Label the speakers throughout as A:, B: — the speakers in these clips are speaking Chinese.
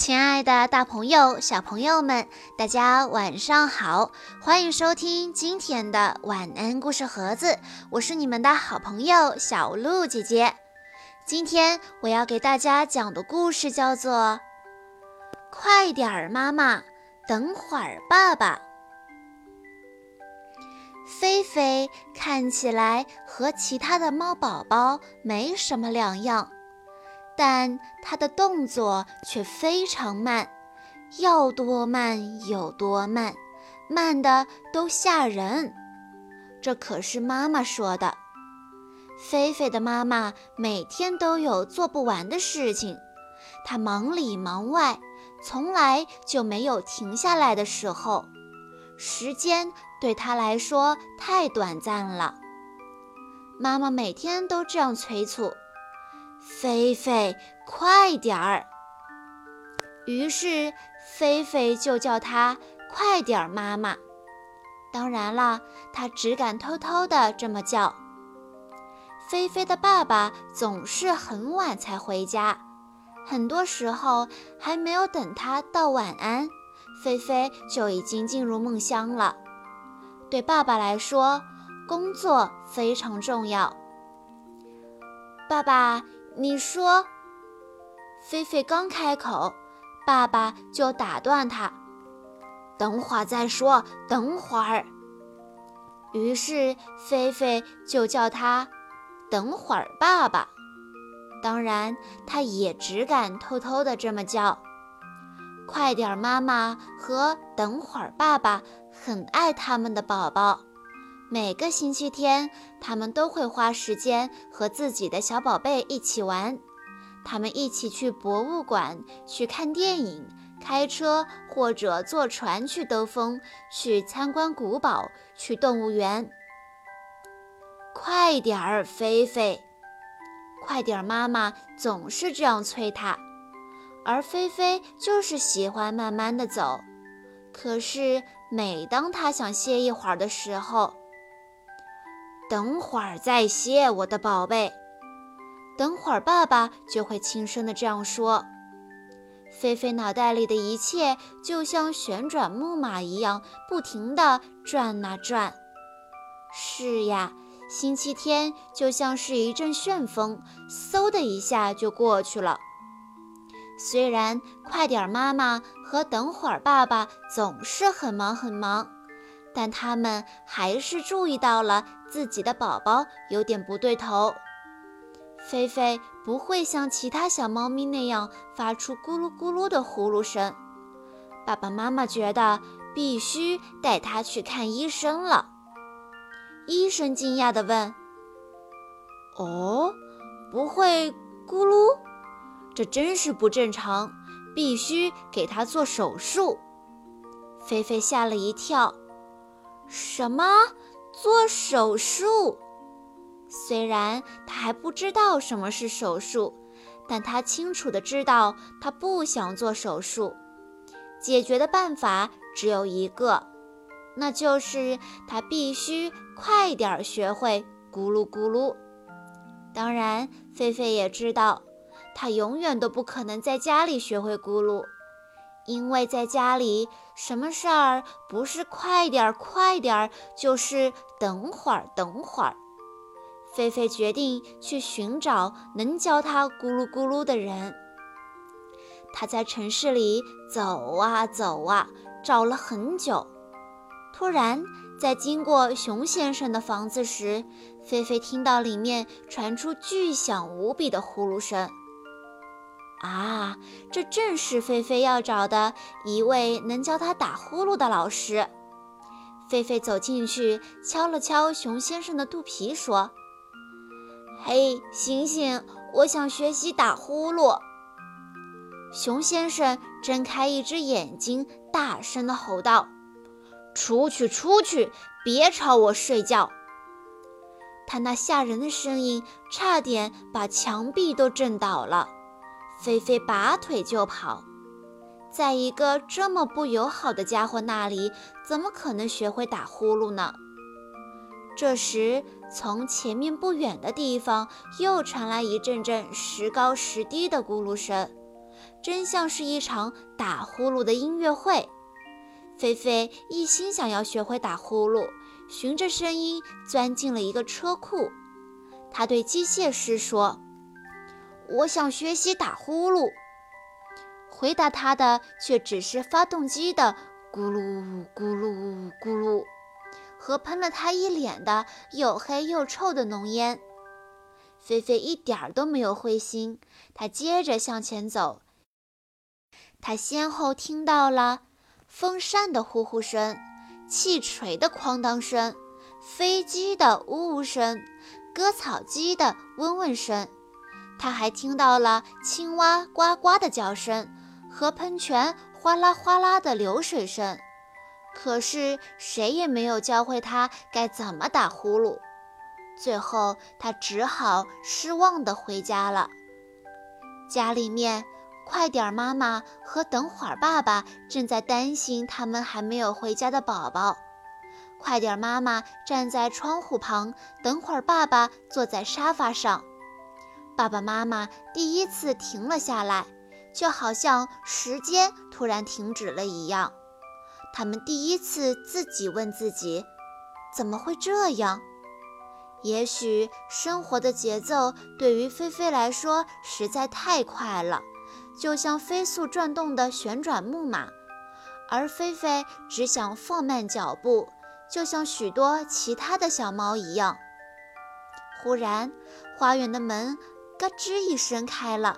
A: 亲爱的，大朋友、小朋友们，大家晚上好！欢迎收听今天的晚安故事盒子，我是你们的好朋友小鹿姐姐。今天我要给大家讲的故事叫做《快点儿妈妈，等会儿爸爸》。菲菲看起来和其他的猫宝宝没什么两样。但它的动作却非常慢，要多慢有多慢，慢的都吓人。这可是妈妈说的。菲菲的妈妈每天都有做不完的事情，她忙里忙外，从来就没有停下来的时候。时间对她来说太短暂了。妈妈每天都这样催促。菲菲，快点儿！于是菲菲就叫他快点儿妈妈。当然了，他只敢偷偷的这么叫。菲菲的爸爸总是很晚才回家，很多时候还没有等他道晚安，菲菲就已经进入梦乡了。对爸爸来说，工作非常重要。爸爸。你说，菲菲刚开口，爸爸就打断他：“等会儿再说，等会儿。”于是菲菲就叫他“等会儿爸爸”。当然，他也只敢偷偷的这么叫。快点，妈妈和等会儿爸爸很爱他们的宝宝。每个星期天，他们都会花时间和自己的小宝贝一起玩。他们一起去博物馆，去看电影，开车或者坐船去兜风，去参观古堡，去动物园。快点儿，菲菲！快点儿，妈妈总是这样催他，而菲菲就是喜欢慢慢的走。可是，每当他想歇一会儿的时候，等会儿再歇，我的宝贝。等会儿爸爸就会轻声的这样说。菲菲脑袋里的一切就像旋转木马一样，不停地转啊转。是呀，星期天就像是一阵旋风，嗖的一下就过去了。虽然快点妈妈和等会儿爸爸总是很忙很忙。但他们还是注意到了自己的宝宝有点不对头。菲菲不会像其他小猫咪那样发出咕噜咕噜的呼噜声。爸爸妈妈觉得必须带它去看医生了。医生惊讶地问：“哦，不会咕噜？这真是不正常，必须给它做手术。”菲菲吓了一跳。什么？做手术？虽然他还不知道什么是手术，但他清楚的知道他不想做手术。解决的办法只有一个，那就是他必须快点学会咕噜咕噜。当然，菲菲也知道，他永远都不可能在家里学会咕噜。因为在家里，什么事儿不是快点儿快点儿，就是等会儿等会儿。菲菲决定去寻找能教他咕噜咕噜的人。他在城市里走啊走啊，找了很久。突然，在经过熊先生的房子时，菲菲听到里面传出巨响无比的呼噜声。啊，这正是菲菲要找的一位能教她打呼噜的老师。菲菲走进去，敲了敲熊先生的肚皮，说：“嘿，醒醒，我想学习打呼噜。”熊先生睁开一只眼睛，大声地吼道：“出去，出去，别吵我睡觉！”他那吓人的声音差点把墙壁都震倒了。菲菲拔腿就跑，在一个这么不友好的家伙那里，怎么可能学会打呼噜呢？这时，从前面不远的地方又传来一阵阵时高时低的咕噜声。真像是一场打呼噜的音乐会。菲菲一心想要学会打呼噜，循着声音钻进了一个车库。他对机械师说：“我想学习打呼噜。”回答他的却只是发动机的咕噜咕噜咕噜，和喷了他一脸的又黑又臭的浓烟。菲菲一点儿都没有灰心，他接着向前走。他先后听到了风扇的呼呼声、汽锤的哐当声、飞机的呜呜声、割草机的嗡嗡声，他还听到了青蛙呱呱的叫声和喷泉哗啦哗啦的流水声。可是谁也没有教会他该怎么打呼噜。最后，他只好失望地回家了。家里面，快点妈妈和等会儿爸爸正在担心他们还没有回家的宝宝。快点妈妈站在窗户旁，等会儿爸爸坐在沙发上。爸爸妈妈第一次停了下来，就好像时间突然停止了一样。他们第一次自己问自己：怎么会这样？也许生活的节奏对于菲菲来说实在太快了，就像飞速转动的旋转木马，而菲菲只想放慢脚步，就像许多其他的小猫一样。忽然，花园的门咯吱一声开了，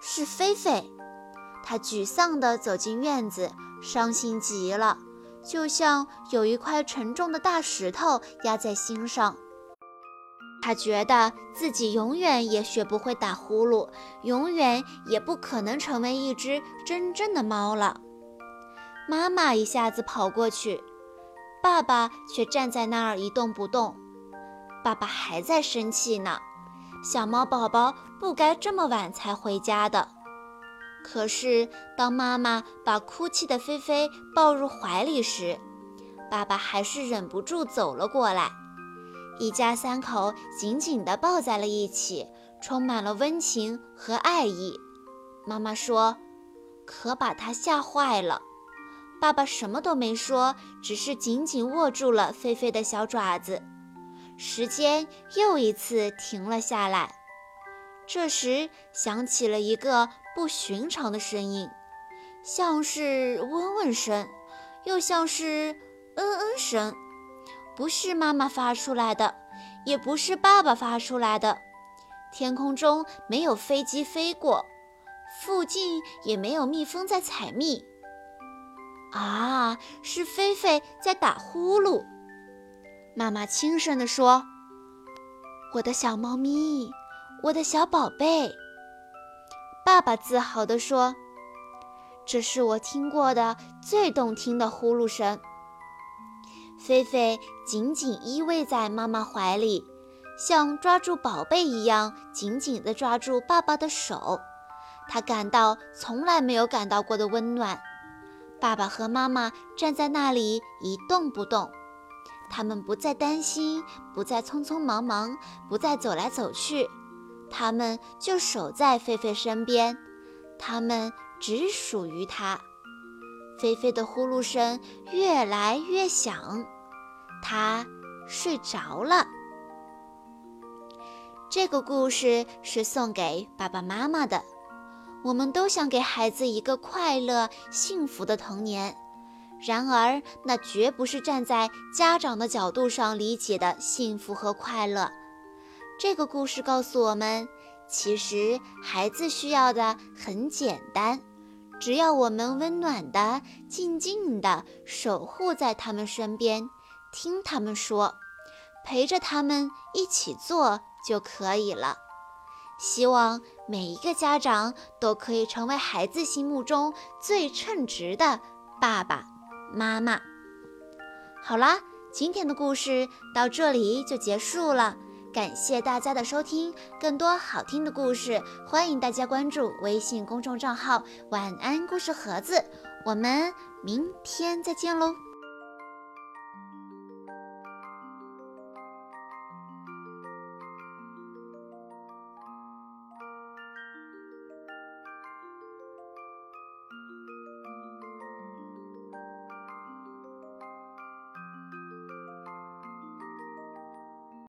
A: 是菲菲。她沮丧地走进院子，伤心极了，就像有一块沉重的大石头压在心上。他觉得自己永远也学不会打呼噜，永远也不可能成为一只真正的猫了。妈妈一下子跑过去，爸爸却站在那儿一动不动。爸爸还在生气呢，小猫宝宝不该这么晚才回家的。可是当妈妈把哭泣的菲菲抱入怀里时，爸爸还是忍不住走了过来。一家三口紧紧地抱在了一起，充满了温情和爱意。妈妈说：“可把他吓坏了。”爸爸什么都没说，只是紧紧握住了菲菲的小爪子。时间又一次停了下来。这时响起了一个不寻常的声音，像是嗡嗡声，又像是嗯嗯声。不是妈妈发出来的，也不是爸爸发出来的。天空中没有飞机飞过，附近也没有蜜蜂在采蜜。啊，是菲菲在打呼噜。妈妈轻声地说：“我的小猫咪，我的小宝贝。”爸爸自豪地说：“这是我听过的最动听的呼噜声。”菲菲紧紧依偎在妈妈怀里，像抓住宝贝一样紧紧地抓住爸爸的手。她感到从来没有感到过的温暖。爸爸和妈妈站在那里一动不动，他们不再担心，不再匆匆忙忙，不再走来走去，他们就守在菲菲身边，他们只属于她。菲菲的呼噜声越来越响，他睡着了。这个故事是送给爸爸妈妈的。我们都想给孩子一个快乐、幸福的童年，然而那绝不是站在家长的角度上理解的幸福和快乐。这个故事告诉我们，其实孩子需要的很简单。只要我们温暖的、静静的守护在他们身边，听他们说，陪着他们一起做就可以了。希望每一个家长都可以成为孩子心目中最称职的爸爸妈妈。好啦，今天的故事到这里就结束了。感谢大家的收听，更多好听的故事，欢迎大家关注微信公众账号“晚安故事盒子”。我们明天再见喽！